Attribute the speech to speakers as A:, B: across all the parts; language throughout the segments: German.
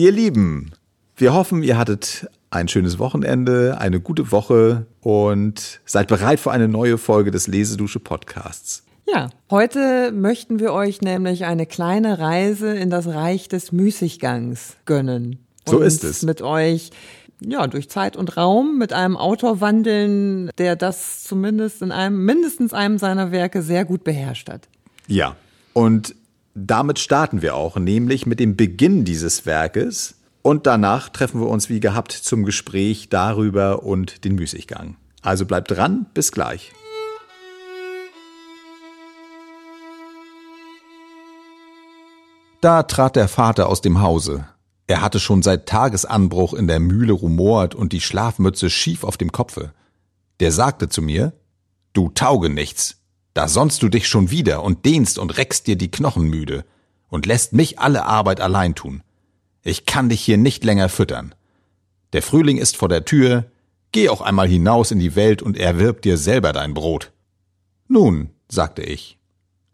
A: Ihr Lieben, wir hoffen, ihr hattet ein schönes Wochenende, eine gute Woche und seid bereit für eine neue Folge des Lesedusche Podcasts.
B: Ja, heute möchten wir euch nämlich eine kleine Reise in das Reich des Müßiggangs gönnen.
A: So ist es.
B: Mit euch ja, durch Zeit und Raum mit einem Autor wandeln, der das zumindest in einem, mindestens einem seiner Werke sehr gut beherrscht hat.
A: Ja, und damit starten wir auch, nämlich mit dem Beginn dieses Werkes. Und danach treffen wir uns wie gehabt zum Gespräch darüber und den Müßiggang. Also bleibt dran, bis gleich. Da trat der Vater aus dem Hause. Er hatte schon seit Tagesanbruch in der Mühle rumort und die Schlafmütze schief auf dem Kopfe. Der sagte zu mir, Du tauge nichts, da sonnst du dich schon wieder und dehnst und reckst dir die Knochen müde und lässt mich alle Arbeit allein tun. Ich kann dich hier nicht länger füttern. Der Frühling ist vor der Tür, geh auch einmal hinaus in die Welt und erwirb dir selber dein Brot. Nun, sagte ich,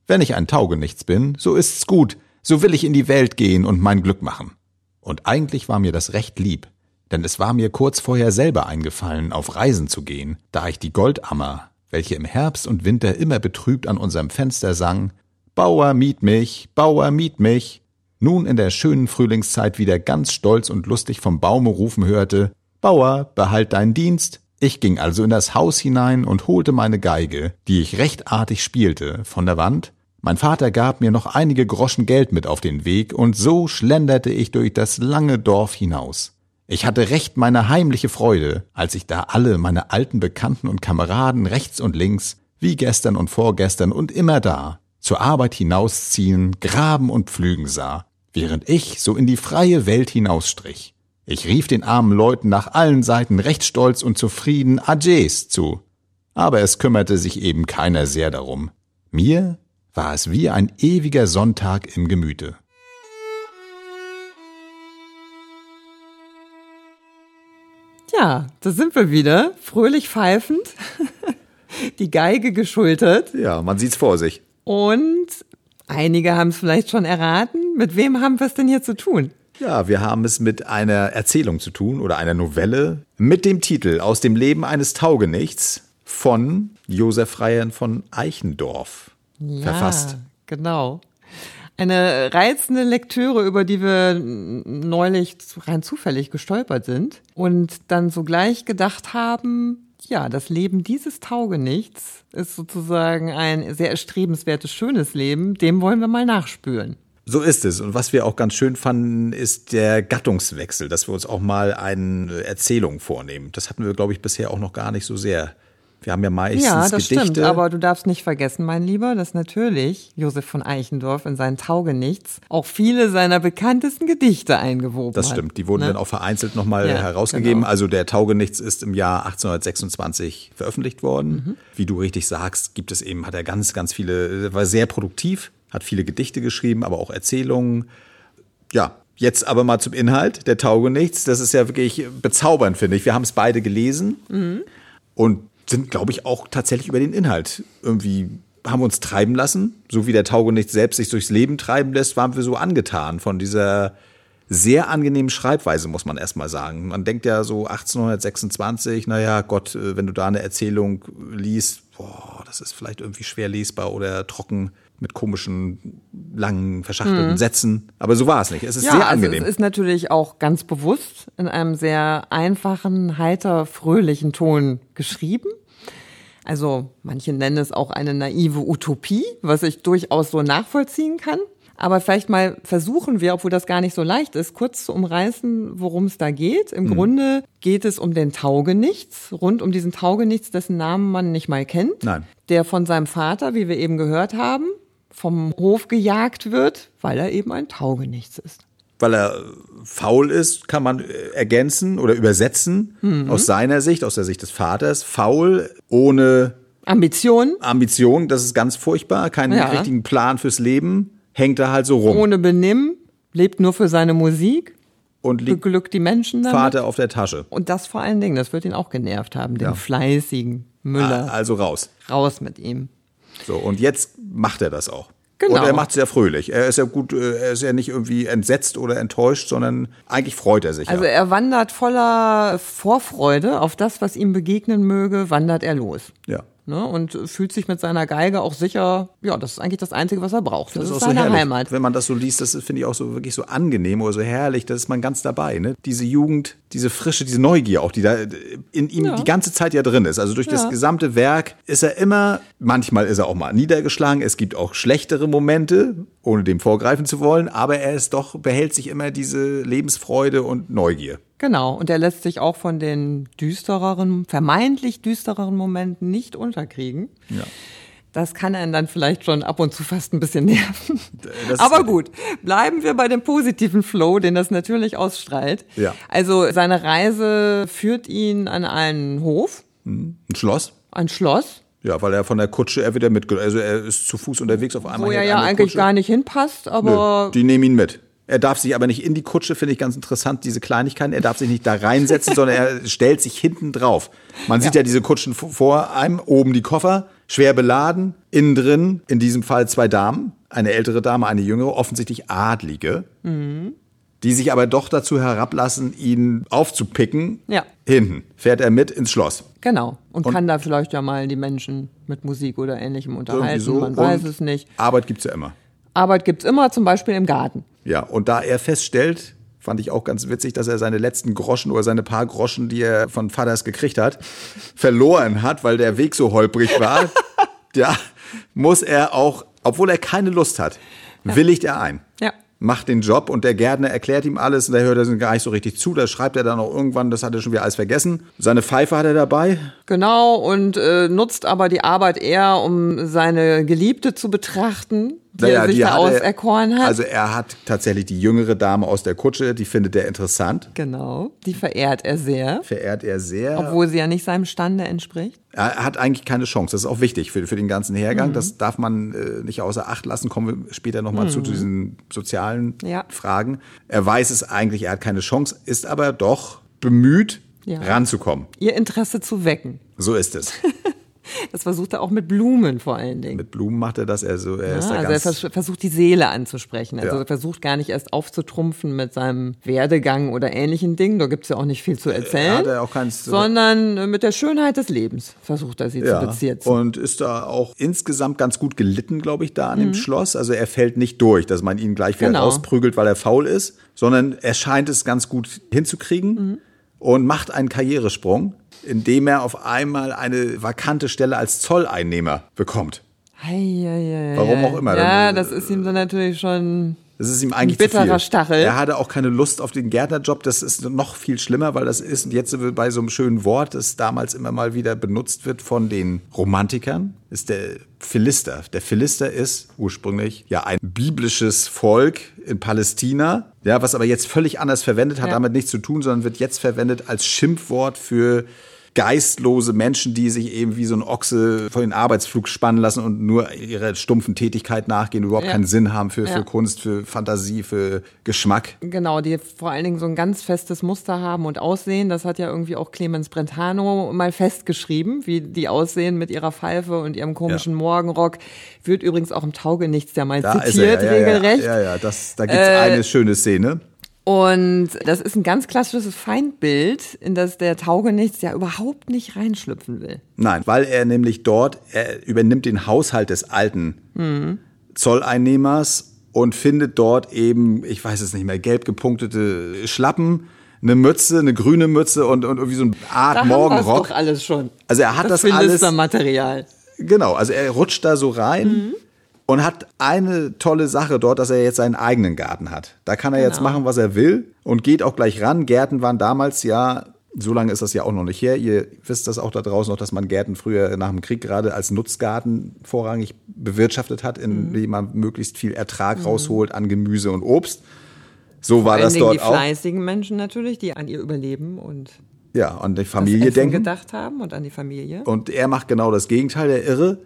A: wenn ich ein Taugenichts bin, so ist's gut, so will ich in die Welt gehen und mein Glück machen. Und eigentlich war mir das recht lieb, denn es war mir kurz vorher selber eingefallen, auf Reisen zu gehen, da ich die Goldammer, welche im Herbst und Winter immer betrübt an unserem Fenster sang, Bauer, miet mich, Bauer, miet mich, nun in der schönen Frühlingszeit wieder ganz stolz und lustig vom Baume rufen hörte, Bauer, behalt deinen Dienst. Ich ging also in das Haus hinein und holte meine Geige, die ich recht artig spielte, von der Wand. Mein Vater gab mir noch einige Groschen Geld mit auf den Weg, und so schlenderte ich durch das lange Dorf hinaus. Ich hatte recht meine heimliche Freude, als ich da alle meine alten Bekannten und Kameraden rechts und links, wie gestern und vorgestern und immer da, zur Arbeit hinausziehen, graben und pflügen sah, während ich so in die freie Welt hinausstrich. Ich rief den armen Leuten nach allen Seiten recht stolz und zufrieden Adjes zu. Aber es kümmerte sich eben keiner sehr darum. Mir war es wie ein ewiger Sonntag im Gemüte.
B: Ja, da sind wir wieder, fröhlich pfeifend, die Geige geschultert.
A: Ja, man sieht's vor sich.
B: Und einige haben es vielleicht schon erraten. Mit wem haben wir es denn hier zu tun?
A: Ja, wir haben es mit einer Erzählung zu tun oder einer Novelle mit dem Titel Aus dem Leben eines Taugenichts von Josef Reihen von Eichendorff
B: ja,
A: verfasst.
B: Genau. Eine reizende Lektüre, über die wir neulich rein zufällig gestolpert sind und dann sogleich gedacht haben, ja, das Leben dieses Taugenichts ist sozusagen ein sehr erstrebenswertes, schönes Leben, dem wollen wir mal nachspüren.
A: So ist es. Und was wir auch ganz schön fanden, ist der Gattungswechsel, dass wir uns auch mal eine Erzählung vornehmen. Das hatten wir, glaube ich, bisher auch noch gar nicht so sehr wir haben ja meistens
B: Ja, das
A: Gedichte.
B: stimmt, aber du darfst nicht vergessen, mein Lieber, dass natürlich Josef von Eichendorff in seinen Taugenichts auch viele seiner bekanntesten Gedichte eingewoben
A: Das
B: hat.
A: stimmt, die wurden
B: ne?
A: dann auch vereinzelt nochmal
B: Ja,
A: herausgegeben.
B: genau.
A: Also der Taugenichts ist im Jahr 1826 veröffentlicht worden.
B: Mhm.
A: Wie du richtig sagst, gibt es eben, hat er ganz, ganz viele, war sehr produktiv, hat viele Gedichte geschrieben, aber auch Erzählungen. Ja, jetzt aber mal zum Inhalt, der Taugenichts. Das ist ja wirklich bezaubernd, finde ich. Wir haben es beide gelesen
B: Mhm.
A: und sind, glaube ich, auch tatsächlich über den Inhalt irgendwie haben uns treiben lassen, so wie der Taugenichts selbst sich durchs Leben treiben lässt, waren wir so angetan von dieser sehr angenehmen Schreibweise, muss man erstmal sagen. Man denkt ja so 1826, naja, Gott, äh, wenn du da eine Erzählung liest, boah, das ist vielleicht irgendwie schwer lesbar oder trocken mit komischen, langen, verschachtelten Sätzen. Aber so war es nicht. Es ist
B: ja,
A: sehr
B: also
A: angenehm.
B: es ist natürlich auch ganz bewusst in einem sehr einfachen, heiter, fröhlichen Ton geschrieben. Also manche nennen es auch eine naive Utopie, was ich durchaus so nachvollziehen kann. Aber vielleicht mal versuchen wir, obwohl das gar nicht so leicht ist, kurz zu umreißen, worum es da geht. Im Grunde geht es um den Taugenichts, rund um diesen Taugenichts, dessen Namen man nicht mal kennt.
A: Nein.
B: Der von seinem Vater, wie wir eben gehört haben, vom Hof gejagt wird, weil er eben ein Taugenichts ist.
A: weil er faul ist, kann man äh, ergänzen oder übersetzen
B: Mhm.
A: aus seiner Sicht, aus der Sicht des Vaters. Faul, ohne
B: Ambition,
A: Ambition, das ist ganz furchtbar, keinen
B: Ja.
A: richtigen Plan fürs Leben, hängt er halt so rum
B: ohne Benimm, lebt nur für seine Musik,
A: und
B: beglückt die Menschen damit.
A: Vater auf der Tasche.
B: Und das vor allen Dingen, das wird ihn auch genervt haben, den
A: Ja.
B: fleißigen Müller.
A: Also raus.
B: Raus mit ihm.
A: So, und jetzt macht er das auch.
B: Genau.
A: Und er macht es sehr fröhlich. Er ist ja gut, äh, er ist ja nicht irgendwie entsetzt oder enttäuscht, sondern eigentlich freut er sich.
B: Also
A: ja.
B: er wandert voller Vorfreude auf das, was ihm begegnen möge, wandert er los.
A: ja.
B: Ne, und fühlt sich mit seiner Geige auch sicher, ja, das ist eigentlich das Einzige, was er braucht. Das,
A: Das
B: ist
A: ist auch so
B: seine
A: herrlich.
B: Heimat.
A: Wenn man das so liest, das finde ich auch so wirklich so angenehm oder so herrlich, da ist man ganz dabei. Ne? Diese Jugend, diese Frische, diese Neugier auch, die da in ihm
B: Ja.
A: die ganze Zeit ja drin ist. Also durch das
B: Ja.
A: gesamte Werk ist er immer, manchmal ist er auch mal niedergeschlagen, es gibt auch schlechtere Momente, ohne dem vorgreifen zu wollen, aber er ist doch, behält sich immer diese Lebensfreude und Neugier.
B: Genau, und er lässt sich auch von den düstereren, vermeintlich düstereren Momenten nicht unterkriegen.
A: Ja.
B: Das kann einen dann vielleicht schon ab und zu fast ein bisschen nerven.
A: das
B: Aber gut, bleiben wir bei dem positiven Flow, den das natürlich ausstrahlt.
A: Ja.
B: Also seine Reise führt ihn an einen Hof,
A: Ein Schloss?
B: ein Schloss,
A: Ja, weil er von der Kutsche, er wird ja mit, also er ist zu Fuß unterwegs auf einmal.
B: wo er ja eigentlich
A: Kutsche.
B: gar nicht hinpasst, aber
A: Nö, die nehmen ihn mit. Er darf sich aber nicht in die Kutsche, finde ich ganz interessant, diese Kleinigkeiten. Er darf sich nicht da reinsetzen, sondern er stellt sich hinten drauf. Man sieht ja, diese Kutschen vor einem, oben die Koffer, schwer beladen, innen drin, in diesem Fall zwei Damen, eine ältere Dame, eine jüngere, offensichtlich Adlige, die sich aber doch dazu herablassen, ihn aufzupicken.
B: Ja.
A: Hinten fährt er mit ins Schloss.
B: genau. Und,
A: Und-
B: kann da vielleicht ja mal die Menschen mit Musik oder ähnlichem unterhalten,
A: so.
B: man weiß es nicht.
A: Arbeit gibt's ja immer.
B: Arbeit gibt's immer, zum Beispiel im Garten.
A: Ja, und da er feststellt, fand ich auch ganz witzig, dass er seine letzten Groschen oder seine paar Groschen, die er von Vaters gekriegt hat, verloren hat, weil der Weg so holprig war. ja, muss er auch, obwohl er keine Lust hat, willigt er ein.
B: Ja.
A: Macht den Job und der Gärtner erklärt ihm alles und der hört er gar nicht so richtig zu. Da schreibt er dann auch irgendwann, das hat er schon wieder alles vergessen. Seine Pfeife hat er dabei.
B: Genau, und äh, nutzt aber die Arbeit eher, um seine Geliebte zu betrachten, die
A: Naja,
B: er sich da
A: hat er-
B: auserkoren hat.
A: Also er hat tatsächlich die jüngere Dame aus der Kutsche, die findet er interessant.
B: genau, die verehrt er sehr,
A: Verehrt er sehr.
B: obwohl sie ja nicht seinem Stande entspricht.
A: Er hat eigentlich keine Chance. Das ist auch wichtig für, für den ganzen Hergang. Das darf man äh, nicht außer Acht lassen. Kommen wir später nochmal zu diesen sozialen
B: Ja.
A: Fragen. Er weiß es eigentlich, er hat keine Chance, ist aber doch bemüht,
B: Ja.
A: ranzukommen.
B: Ihr Interesse zu wecken.
A: So ist es.
B: Das versucht er auch mit Blumen vor allen Dingen.
A: Mit Blumen macht er das. Er, so, er ist
B: Ja,
A: da
B: also er
A: ganz.
B: vers versucht die Seele anzusprechen. Also
A: Ja.
B: er versucht gar nicht erst aufzutrumpfen mit seinem Werdegang oder ähnlichen Dingen. Da gibt's ja auch nicht viel zu erzählen.
A: hat er auch keins-
B: sondern äh, mit der Schönheit des Lebens versucht er sie
A: ja,
B: zu beziehen.
A: und ist da auch insgesamt ganz gut gelitten, glaube ich, da an
B: Mhm.
A: dem Schloss. Also er fällt nicht durch, dass man ihn gleich wieder
B: Genau.
A: rausprügelt, weil er faul ist, sondern er scheint es ganz gut hinzukriegen
B: Mhm.
A: und macht einen Karrieresprung, indem er auf einmal eine vakante Stelle als Zolleinnehmer bekommt. Warum auch immer.
B: Ja,
A: Dann,
B: das ist ihm dann natürlich schon.
A: Das ist ihm eigentlich
B: Ein bitterer. Stachel.
A: Er hatte auch keine Lust auf den Gärtnerjob. Das ist noch viel schlimmer, weil das ist, und jetzt bei so einem schönen Wort, das damals immer mal wieder benutzt wird von den Romantikern, ist der Philister. Der Philister ist ursprünglich ja ein biblisches Volk in Palästina, ja, was aber jetzt völlig anders verwendet, hat
B: Ja.
A: damit nichts zu tun, sondern wird jetzt verwendet als Schimpfwort für geistlose Menschen, die sich eben wie so ein Ochse vor den Arbeitsflug spannen lassen und nur ihrer stumpfen Tätigkeit nachgehen, überhaupt
B: Ja.
A: keinen Sinn haben für,
B: Ja.
A: für Kunst, für Fantasie, für Geschmack.
B: Genau, die vor allen Dingen so ein ganz festes Muster haben und aussehen. Das hat ja irgendwie auch Clemens Brentano mal festgeschrieben, wie die aussehen mit ihrer Pfeife und ihrem komischen
A: Ja.
B: Morgenrock. Wird übrigens auch im Taugenichts ja mal
A: Da
B: zitiert,
A: er, ja, ja,
B: regelrecht. Äh,
A: Ja, ja, das, da gibt's eine schöne Szene.
B: Und das ist ein ganz klassisches Feindbild, in das der Taugenichts ja überhaupt nicht reinschlüpfen will.
A: Nein, weil er nämlich dort, er übernimmt den Haushalt des alten
B: Mhm.
A: Zolleinnehmers und findet dort eben, ich weiß es nicht mehr, gelb gepunktete Schlappen, eine Mütze, eine grüne Mütze und, und irgendwie so eine Art
B: Da haben
A: Morgenrock.
B: doch alles schon.
A: Also er hat das,
B: das
A: alles.
B: Philistermaterial.
A: Genau, also er rutscht da so rein und hat eine tolle Sache dort, dass er jetzt seinen eigenen Garten hat. Da kann er jetzt
B: Genau.
A: machen, was er will und geht auch gleich ran. Gärten waren damals ja, so lange ist das ja auch noch nicht her. Ihr wisst das auch da draußen noch, dass man Gärten früher nach dem Krieg gerade als Nutzgarten vorrangig bewirtschaftet hat,
B: Mhm.
A: indem man möglichst viel Ertrag rausholt an Gemüse und Obst. So war
B: Vor allen
A: das dort
B: die
A: auch.
B: fleißigen Menschen natürlich, die an ihr Überleben und
A: Ja, an die Familie denken.
B: gedacht haben und an die Familie.
A: Und er macht genau das Gegenteil, der Irre,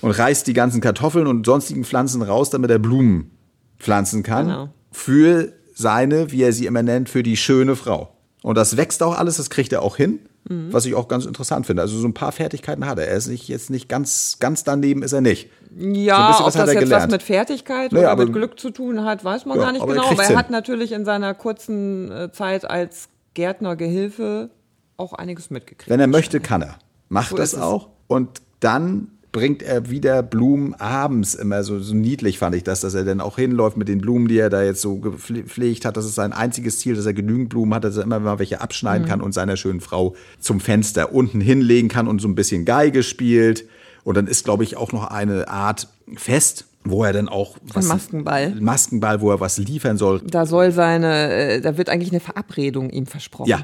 A: und reißt die ganzen Kartoffeln und sonstigen Pflanzen raus, damit er Blumen pflanzen kann.
B: Genau.
A: Für seine, wie er sie immer nennt, für die schöne Frau. Und das wächst auch alles, das kriegt er auch hin. Mhm. Was ich auch ganz interessant finde. Also so ein paar Fertigkeiten hat er. Er ist nicht, jetzt nicht ganz, ganz daneben ist er nicht.
B: Ja, so ob das jetzt gelernt. was mit Fertigkeit naja, oder mit Glück zu tun hat, weiß man ja, gar nicht aber genau. Er aber er hin. hat natürlich in seiner kurzen äh, Zeit als Gärtner, Gehilfe auch einiges mitgekriegt.
A: Wenn er möchte, kann er. Macht so das auch. Und dann bringt er wieder Blumen abends immer so, so niedlich fand ich das, dass er dann auch hinläuft mit den Blumen, die er da jetzt so gepflegt hat. Das ist sein einziges Ziel, dass er genügend Blumen hat, dass er immer mal welche abschneiden mhm. kann und seiner schönen Frau zum Fenster unten hinlegen kann und so ein bisschen Geige spielt. Und dann ist, glaube ich, auch noch eine Art Fest, wo er dann auch
B: was ein Maskenball
A: Maskenball, wo er was liefern soll.
B: Da soll seine, äh, da wird eigentlich eine Verabredung ihm versprochen.
A: Ja.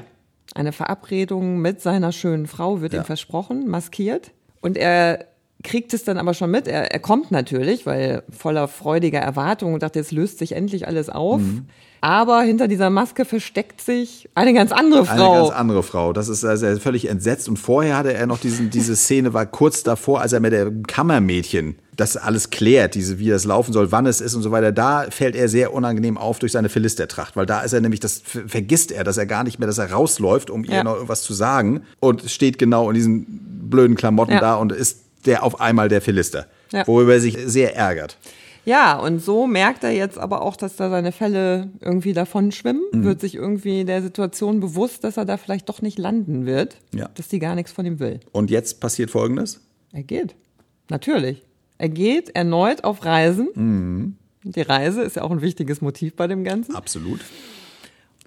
B: Eine Verabredung mit seiner schönen Frau wird ja. ihm versprochen, maskiert. Und er kriegt es dann aber schon mit. Er, er kommt natürlich, weil voller freudiger Erwartung und dachte, jetzt löst sich endlich alles auf. Mhm. Aber hinter dieser Maske versteckt sich eine ganz andere Frau.
A: Eine ganz andere Frau. Das ist also völlig entsetzt. Und vorher hatte er noch diesen, diese Szene, war kurz davor, als er mit der Kammermädchen das alles klärt, diese, wie das laufen soll, wann es ist und so weiter. Da fällt er sehr unangenehm auf durch seine Philistertracht, weil da ist er nämlich, das vergisst er, dass er gar nicht mehr, dass er rausläuft, um ja. ihr noch irgendwas zu sagen und steht genau in diesen blöden Klamotten ja. da und ist der auf einmal der Philister, ja. worüber er sich sehr ärgert.
B: Ja, und so merkt er jetzt aber auch, dass da seine Fälle irgendwie davon schwimmen, mhm. wird sich irgendwie der Situation bewusst, dass er da vielleicht doch nicht landen wird, ja. dass die gar nichts von ihm will.
A: Und jetzt passiert Folgendes?
B: Er geht. Natürlich. Er geht erneut auf Reisen. Mhm. Die Reise ist ja auch ein wichtiges Motiv bei dem Ganzen.
A: Absolut.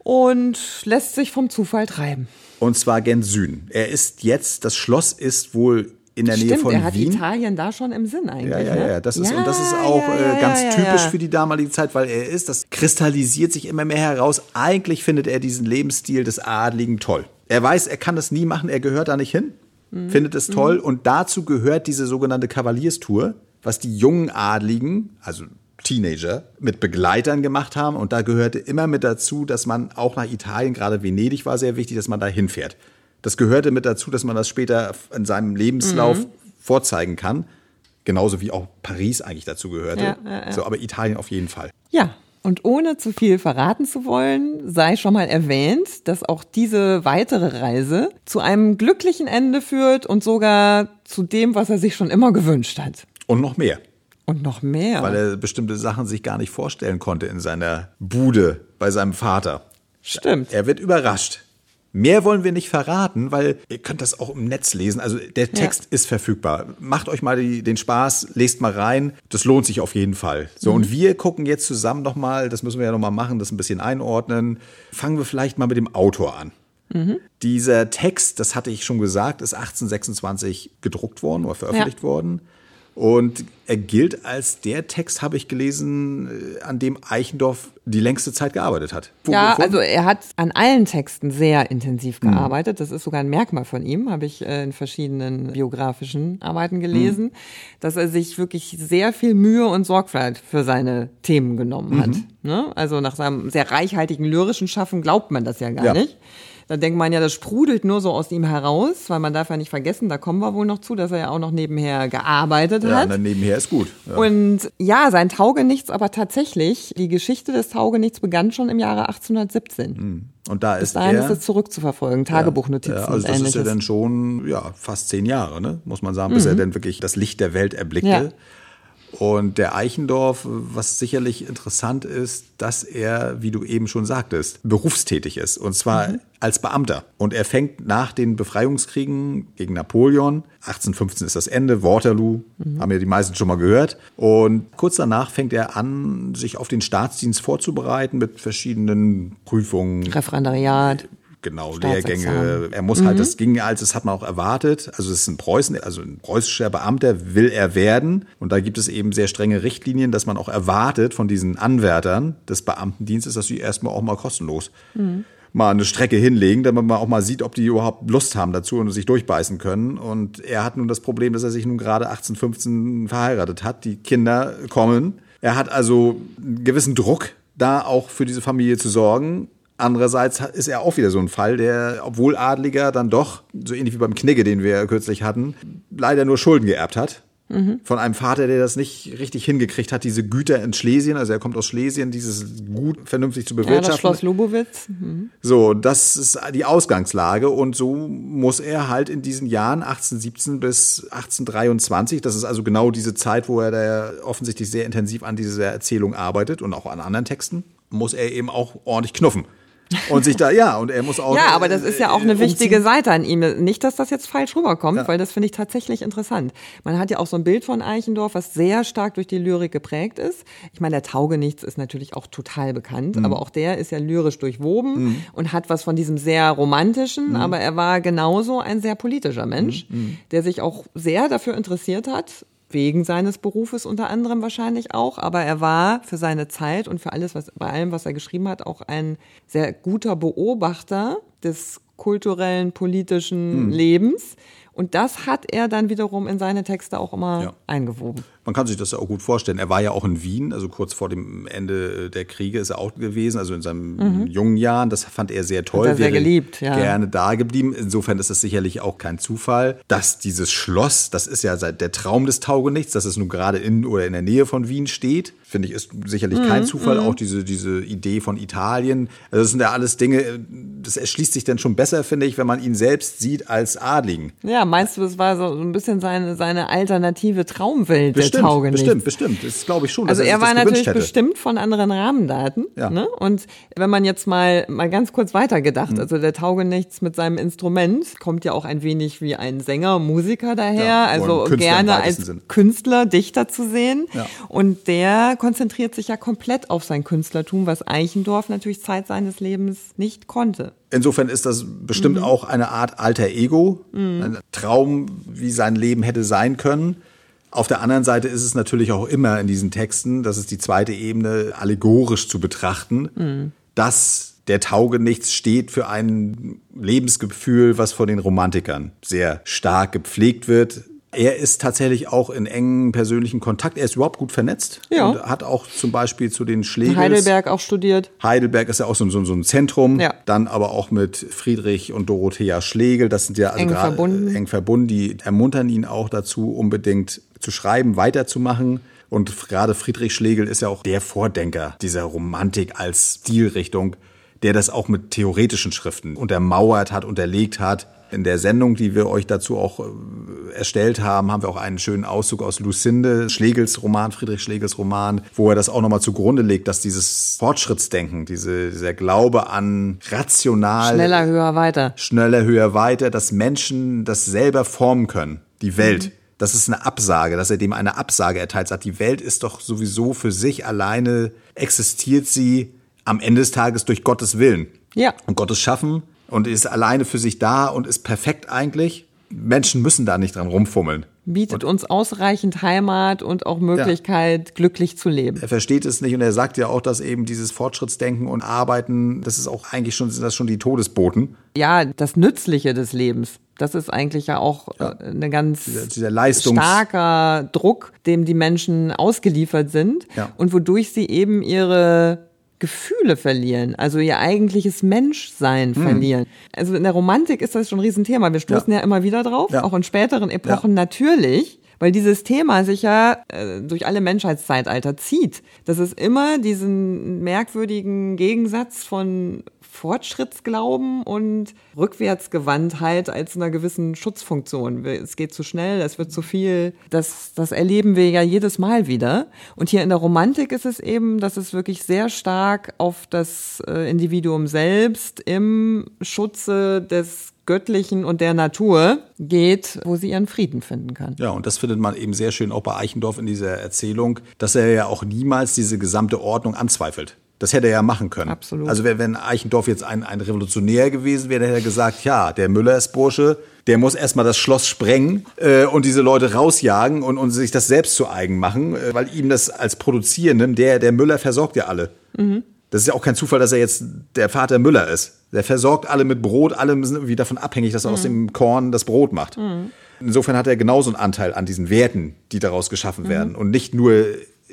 B: Und lässt sich vom Zufall treiben.
A: Und zwar gen Süden. Er ist jetzt, das Schloss ist wohl in der
B: Stimmt,
A: Nähe von
B: er hat
A: Wien.
B: Italien da schon im Sinn eigentlich.
A: Ja, ja, ne? ja. Das ist, ja, und das ist auch ja, äh, ganz typisch für die damalige Zeit, weil er ist, das kristallisiert sich immer mehr heraus. Eigentlich findet er diesen Lebensstil des Adligen toll. Er weiß, er kann das nie machen, er gehört da nicht hin, mhm. findet es toll. Mhm. Und dazu gehört diese sogenannte Kavalierstour, was die jungen Adligen, also Teenager mit Begleitern gemacht haben. Und da gehörte immer mit dazu, dass man auch nach Italien, gerade Venedig war sehr wichtig, dass man da hinfährt. Das gehörte mit dazu, dass man das später in seinem Lebenslauf mhm. vorzeigen kann. Genauso wie auch Paris eigentlich dazu gehörte. Ja, ja, ja. So, aber Italien auf jeden Fall.
B: Ja, und ohne zu viel verraten zu wollen, sei schon mal erwähnt, dass auch diese weitere Reise zu einem glücklichen Ende führt und sogar zu dem, was er sich schon immer gewünscht hat.
A: Und noch mehr.
B: Und noch mehr.
A: Weil er bestimmte Sachen sich gar nicht vorstellen konnte in seiner Bude bei seinem Vater.
B: Stimmt.
A: Er wird überrascht. Mehr wollen wir nicht verraten, weil ihr könnt das auch im Netz lesen. Also der Text ja. ist verfügbar. Macht euch mal die, den Spaß, lest mal rein. Das lohnt sich auf jeden Fall. So, mhm. und wir gucken jetzt zusammen nochmal, das müssen wir ja nochmal machen, das ein bisschen einordnen. Fangen wir vielleicht mal mit dem Autor an. Mhm. Dieser Text, das hatte ich schon gesagt, ist 1826 gedruckt worden oder veröffentlicht ja. worden. Und er gilt als der Text, habe ich gelesen, äh, an dem Eichendorff die längste Zeit gearbeitet hat.
B: Wo, ja, wo? also er hat an allen Texten sehr intensiv mhm. gearbeitet. Das ist sogar ein Merkmal von ihm, habe ich äh, in verschiedenen biografischen Arbeiten gelesen, mhm. dass er sich wirklich sehr viel Mühe und Sorgfalt für seine Themen genommen hat. Mhm. Ne? Also nach seinem sehr reichhaltigen lyrischen Schaffen glaubt man das ja gar ja. nicht. Da denkt man ja, das sprudelt nur so aus ihm heraus, weil man darf ja nicht vergessen, da kommen wir wohl noch zu, dass er ja auch noch nebenher gearbeitet
A: ja,
B: hat.
A: Ja, nebenher ist gut.
B: Ja. Und ja, sein Taugenichts, aber tatsächlich, die Geschichte des Taugenichts begann schon im Jahre 1817.
A: Hm. Und da
B: ist
A: Bis dahin
B: er, ist es zurückzuverfolgen, Tagebuchnotizen. Ja,
A: also das ist ja dann schon ja, fast zehn Jahre, ne? muss man sagen, bis mhm. er dann wirklich das Licht der Welt erblickte. Und der Eichendorf, was sicherlich interessant ist, dass er, wie du eben schon sagtest, berufstätig ist. Und zwar mhm. als Beamter. Und er fängt nach den Befreiungskriegen gegen Napoleon, 1815 ist das Ende, Waterloo, mhm. haben ja die meisten schon mal gehört. Und kurz danach fängt er an, sich auf den Staatsdienst vorzubereiten mit verschiedenen Prüfungen.
B: Referendariat.
A: Genau, Lehrgänge. Er muss halt, mhm. halt, das ging als, das hat man auch erwartet. Also es ist ein Preußen, also ein preußischer Beamter will er werden. Und da gibt es eben sehr strenge Richtlinien, dass man auch erwartet von diesen Anwärtern des Beamtendienstes, dass sie erstmal auch mal kostenlos mhm. mal eine Strecke hinlegen, damit man auch mal sieht, ob die überhaupt Lust haben dazu und sich durchbeißen können. Und er hat nun das Problem, dass er sich nun gerade 1815 verheiratet hat. Die Kinder kommen. Er hat also einen gewissen Druck, da auch für diese Familie zu sorgen. Andererseits ist er auch wieder so ein Fall, der, obwohl Adliger, dann doch, so ähnlich wie beim Knigge, den wir kürzlich hatten, leider nur Schulden geerbt hat Mhm. Von einem Vater, der das nicht richtig hingekriegt hat, diese Güter in Schlesien, also er kommt aus Schlesien, dieses Gut vernünftig zu bewirtschaften. Ja, das
B: Schloss Lubowitz. Mhm.
A: So, das ist die Ausgangslage und so muss er halt in diesen Jahren 1817 bis 1823, das ist also genau diese Zeit, wo er da offensichtlich sehr intensiv an dieser Erzählung arbeitet und auch an anderen Texten, muss er eben auch ordentlich knuffen. Und sich da, ja, und er muss auch.
B: Ja, aber das ist ja auch eine wichtige Seite an ihm. Nicht, dass das jetzt falsch rüberkommt, ja. weil das finde ich tatsächlich interessant. Man hat ja auch so ein Bild von Eichendorff, was sehr stark durch die Lyrik geprägt ist. Ich meine, der Taugenichts ist natürlich auch total bekannt, mhm. aber auch der ist ja lyrisch durchwoben mhm. und hat was von diesem sehr romantischen, mhm. aber er war genauso ein sehr politischer Mensch, mhm. Mhm. der sich auch sehr dafür interessiert hat, wegen seines Berufes unter anderem wahrscheinlich auch, aber er war für seine Zeit und für alles, was bei allem, was er geschrieben hat, auch ein sehr guter Beobachter des kulturellen, politischen hm. Lebens. Und das hat er dann wiederum in seine Texte auch immer ja. eingewoben.
A: Man kann sich das ja auch gut vorstellen. Er war ja auch in Wien, also kurz vor dem Ende der Kriege ist er auch gewesen, also in seinen mhm. jungen Jahren. Das fand er sehr toll. Hat
B: er sehr geliebt, ja.
A: Gerne da geblieben. Insofern ist das sicherlich auch kein Zufall, dass dieses Schloss, das ist ja seit der Traum des Taugenichts, dass es nun gerade in oder in der Nähe von Wien steht. Finde ich, ist sicherlich mhm. kein Zufall. Mhm. Auch diese, diese Idee von Italien. Also das sind ja alles Dinge, das erschließt sich dann schon besser, finde ich, wenn man ihn selbst sieht als Adligen.
B: Ja, meinst du, es war so ein bisschen seine, seine alternative Traumwelt
A: bestimmt,
B: der Taugenichts?
A: Bestimmt, bestimmt. Das glaube ich schon.
B: Also er, er war natürlich bestimmt von anderen Rahmendaten. Ja. Ne? Und wenn man jetzt mal, mal ganz kurz weitergedacht, mhm. also der Taugenichts mit seinem Instrument kommt ja auch ein wenig wie ein Sänger, Musiker daher, ja, also gerne als Sinn. Künstler, Dichter zu sehen. Ja. Und der konzentriert sich ja komplett auf sein Künstlertum, was Eichendorff natürlich Zeit seines Lebens nicht konnte.
A: Insofern ist das bestimmt mhm. auch eine Art alter Ego, mhm. ein Traum, wie sein Leben hätte sein können. Auf der anderen Seite ist es natürlich auch immer in diesen Texten, das ist die zweite Ebene, allegorisch zu betrachten, mhm. dass der Taugenichts steht für ein Lebensgefühl, was von den Romantikern sehr stark gepflegt wird. Er ist tatsächlich auch in engen persönlichen Kontakt. Er ist überhaupt gut vernetzt ja. und hat auch zum Beispiel zu den Schlegels.
B: Heidelberg auch studiert.
A: Heidelberg ist ja auch so, so, so ein Zentrum. Ja. Dann aber auch mit Friedrich und Dorothea Schlegel. Das sind ja also
B: eng verbunden.
A: eng verbunden. Die ermuntern ihn auch dazu, unbedingt zu schreiben, weiterzumachen. Und gerade Friedrich Schlegel ist ja auch der Vordenker dieser Romantik als Stilrichtung, der das auch mit theoretischen Schriften untermauert hat, unterlegt hat. In der Sendung, die wir euch dazu auch äh, erstellt haben, haben wir auch einen schönen Auszug aus Lucinde, Schlegels Roman, Friedrich Schlegels Roman, wo er das auch nochmal zugrunde legt, dass dieses Fortschrittsdenken, diese, dieser Glaube an rational.
B: Schneller, höher, weiter.
A: Schneller, höher, weiter, dass Menschen das selber formen können, die Welt. Mhm. Das ist eine Absage, dass er dem eine Absage erteilt, sagt, die Welt ist doch sowieso für sich alleine, existiert sie am Ende des Tages durch Gottes Willen.
B: Ja.
A: Und Gottes Schaffen und ist alleine für sich da und ist perfekt eigentlich. Menschen müssen da nicht dran rumfummeln.
B: Bietet und uns ausreichend Heimat und auch Möglichkeit, ja. glücklich zu leben.
A: Er versteht es nicht und er sagt ja auch, dass eben dieses Fortschrittsdenken und Arbeiten, das ist auch eigentlich schon, sind das schon die Todesboten.
B: Ja, das Nützliche des Lebens. Das ist eigentlich ja auch ja. Äh, eine ganz dieser, dieser starker Druck, dem die Menschen ausgeliefert sind ja. und wodurch sie eben ihre Gefühle verlieren, also ihr eigentliches Menschsein mhm. verlieren. Also in der Romantik ist das schon ein Riesenthema. Wir stoßen ja, ja immer wieder drauf, ja. auch in späteren Epochen ja. natürlich, weil dieses Thema sich ja äh, durch alle Menschheitszeitalter zieht. Dass es immer diesen merkwürdigen Gegensatz von Fortschrittsglauben und Rückwärtsgewandtheit als einer gewissen Schutzfunktion. Es geht zu schnell, es wird zu viel. Das, das erleben wir ja jedes Mal wieder. Und hier in der Romantik ist es eben, dass es wirklich sehr stark auf das äh, Individuum selbst im Schutze des Göttlichen und der Natur geht, wo sie ihren Frieden finden kann.
A: Ja, und das findet man eben sehr schön auch bei Eichendorff in dieser Erzählung, dass er ja auch niemals diese gesamte Ordnung anzweifelt. Das hätte er ja machen können.
B: Absolut.
A: Also wenn Eichendorff jetzt ein, ein Revolutionär gewesen wäre, dann hätte er gesagt, ja, der Müller ist Bursche, der muss erstmal das Schloss sprengen äh, und diese Leute rausjagen und, und sich das selbst zu eigen machen, äh, weil ihm das als Produzierendem, der, der Müller versorgt ja alle. Mhm. Das ist ja auch kein Zufall, dass er jetzt der Vater Müller ist. Der versorgt alle mit Brot, alle sind irgendwie davon abhängig, dass er mhm. aus dem Korn das Brot macht. Mhm. Insofern hat er genauso einen Anteil an diesen Werten, die daraus geschaffen mhm. werden und nicht nur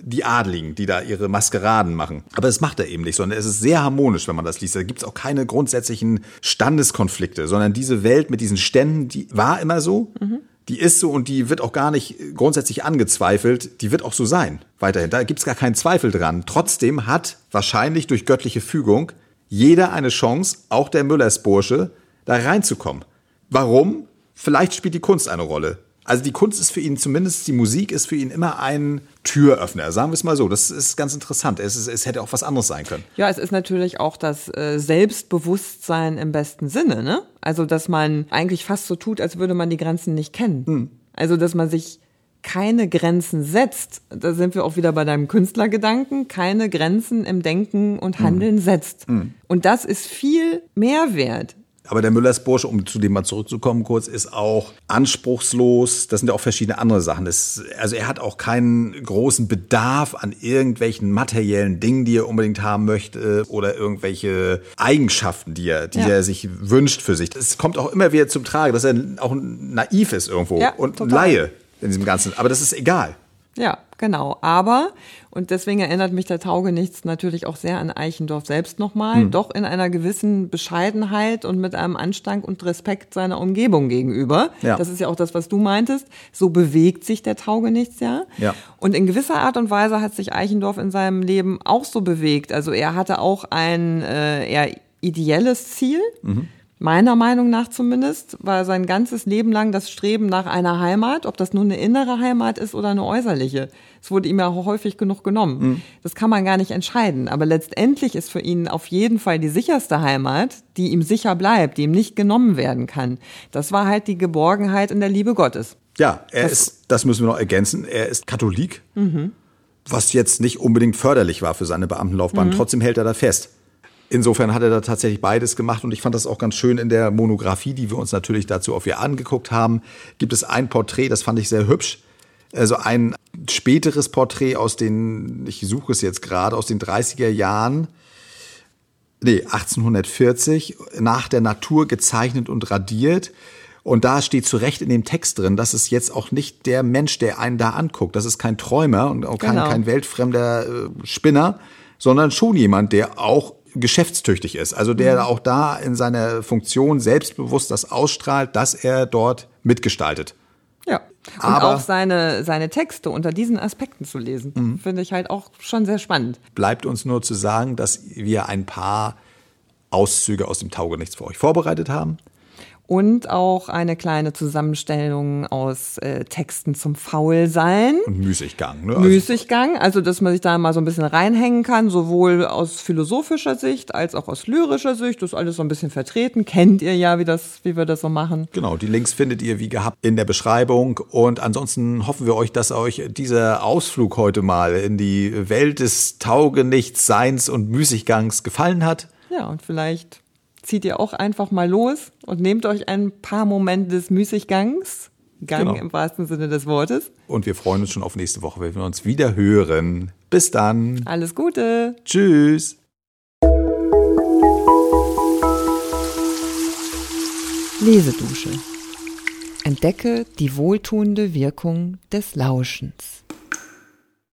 A: die Adligen, die da ihre Maskeraden machen. Aber das macht er eben nicht, sondern es ist sehr harmonisch, wenn man das liest. Da gibt es auch keine grundsätzlichen Standeskonflikte, sondern diese Welt mit diesen Ständen, die war immer so. Mhm. die ist so und die wird auch gar nicht grundsätzlich angezweifelt, die wird auch so sein weiterhin. Da gibt's gar keinen Zweifel dran. Trotzdem hat wahrscheinlich durch göttliche Fügung jeder eine Chance, auch der Müllersbursche, da reinzukommen. Warum? Vielleicht spielt die Kunst eine Rolle. Also die Kunst ist für ihn, zumindest die Musik ist für ihn immer ein Türöffner, sagen wir es mal so. Das ist ganz interessant. Es, ist, es hätte auch was anderes sein können.
B: Ja, es ist natürlich auch das äh, Selbstbewusstsein im besten Sinne, ne? Also, dass man eigentlich fast so tut, als würde man die Grenzen nicht kennen. Hm. Also, dass man sich keine Grenzen setzt, da sind wir auch wieder bei deinem Künstlergedanken, keine Grenzen im Denken und Handeln hm. setzt. Hm. Und das ist viel mehr wert
A: aber der Müllers Bursche, um zu dem mal zurückzukommen kurz, ist auch anspruchslos. Das sind ja auch verschiedene andere Sachen. Das, also er hat auch keinen großen Bedarf an irgendwelchen materiellen Dingen, die er unbedingt haben möchte oder irgendwelche Eigenschaften, die er, die ja. er sich wünscht für sich. Es kommt auch immer wieder zum Tragen, dass er auch naiv ist irgendwo ja, und total. Laie in diesem Ganzen. Aber das ist egal.
B: Ja, genau. Aber, und deswegen erinnert mich der Taugenichts natürlich auch sehr an Eichendorff selbst nochmal, hm. doch in einer gewissen Bescheidenheit und mit einem Anstand und Respekt seiner Umgebung gegenüber. Ja. Das ist ja auch das, was du meintest. So bewegt sich der Taugenichts ja. ja. Und in gewisser Art und Weise hat sich Eichendorff in seinem Leben auch so bewegt. Also er hatte auch ein äh, eher ideelles Ziel. Mhm meiner Meinung nach zumindest, war sein ganzes Leben lang das Streben nach einer Heimat, ob das nun eine innere Heimat ist oder eine äußerliche. Es wurde ihm ja häufig genug genommen. Mhm. Das kann man gar nicht entscheiden. Aber letztendlich ist für ihn auf jeden Fall die sicherste Heimat, die ihm sicher bleibt, die ihm nicht genommen werden kann. Das war halt die Geborgenheit in der Liebe Gottes.
A: Ja, er das ist, das müssen wir noch ergänzen, er ist Katholik. Mhm. Was jetzt nicht unbedingt förderlich war für seine Beamtenlaufbahn. Mhm. Trotzdem hält er da fest. Insofern hat er da tatsächlich beides gemacht und ich fand das auch ganz schön in der Monographie, die wir uns natürlich dazu auf ihr angeguckt haben, gibt es ein Porträt, das fand ich sehr hübsch. Also ein späteres Porträt aus den, ich suche es jetzt gerade, aus den 30er Jahren, nee, 1840, nach der Natur gezeichnet und radiert. Und da steht zu Recht in dem Text drin, dass es jetzt auch nicht der Mensch, der einen da anguckt, das ist kein Träumer und auch kein, genau. kein weltfremder äh, Spinner, sondern schon jemand, der auch geschäftstüchtig ist. Also der mhm. auch da in seiner Funktion selbstbewusst das ausstrahlt, dass er dort mitgestaltet.
B: Ja. Und Aber auch seine, seine Texte unter diesen Aspekten zu lesen, mhm. finde ich halt auch schon sehr spannend.
A: Bleibt uns nur zu sagen, dass wir ein paar Auszüge aus dem Taugenichts für euch vorbereitet haben
B: und auch eine kleine Zusammenstellung aus äh, Texten zum Faulsein.
A: Und Müßiggang, ne?
B: Also Müßiggang, also dass man sich da mal so ein bisschen reinhängen kann, sowohl aus philosophischer Sicht als auch aus lyrischer Sicht. Das ist alles so ein bisschen vertreten. Kennt ihr ja, wie, das, wie wir das so machen.
A: Genau, die Links findet ihr wie gehabt in der Beschreibung. Und ansonsten hoffen wir euch, dass euch dieser Ausflug heute mal in die Welt des Taugenichts-Seins und Müßiggangs gefallen hat.
B: Ja, und vielleicht zieht ihr auch einfach mal los und nehmt euch ein paar Momente des Müßiggangs. Gang genau. im wahrsten Sinne des Wortes.
A: Und wir freuen uns schon auf nächste Woche, wenn wir uns wieder hören. Bis dann.
B: Alles Gute.
A: Tschüss.
B: Lesedusche. Entdecke die wohltuende Wirkung des Lauschens.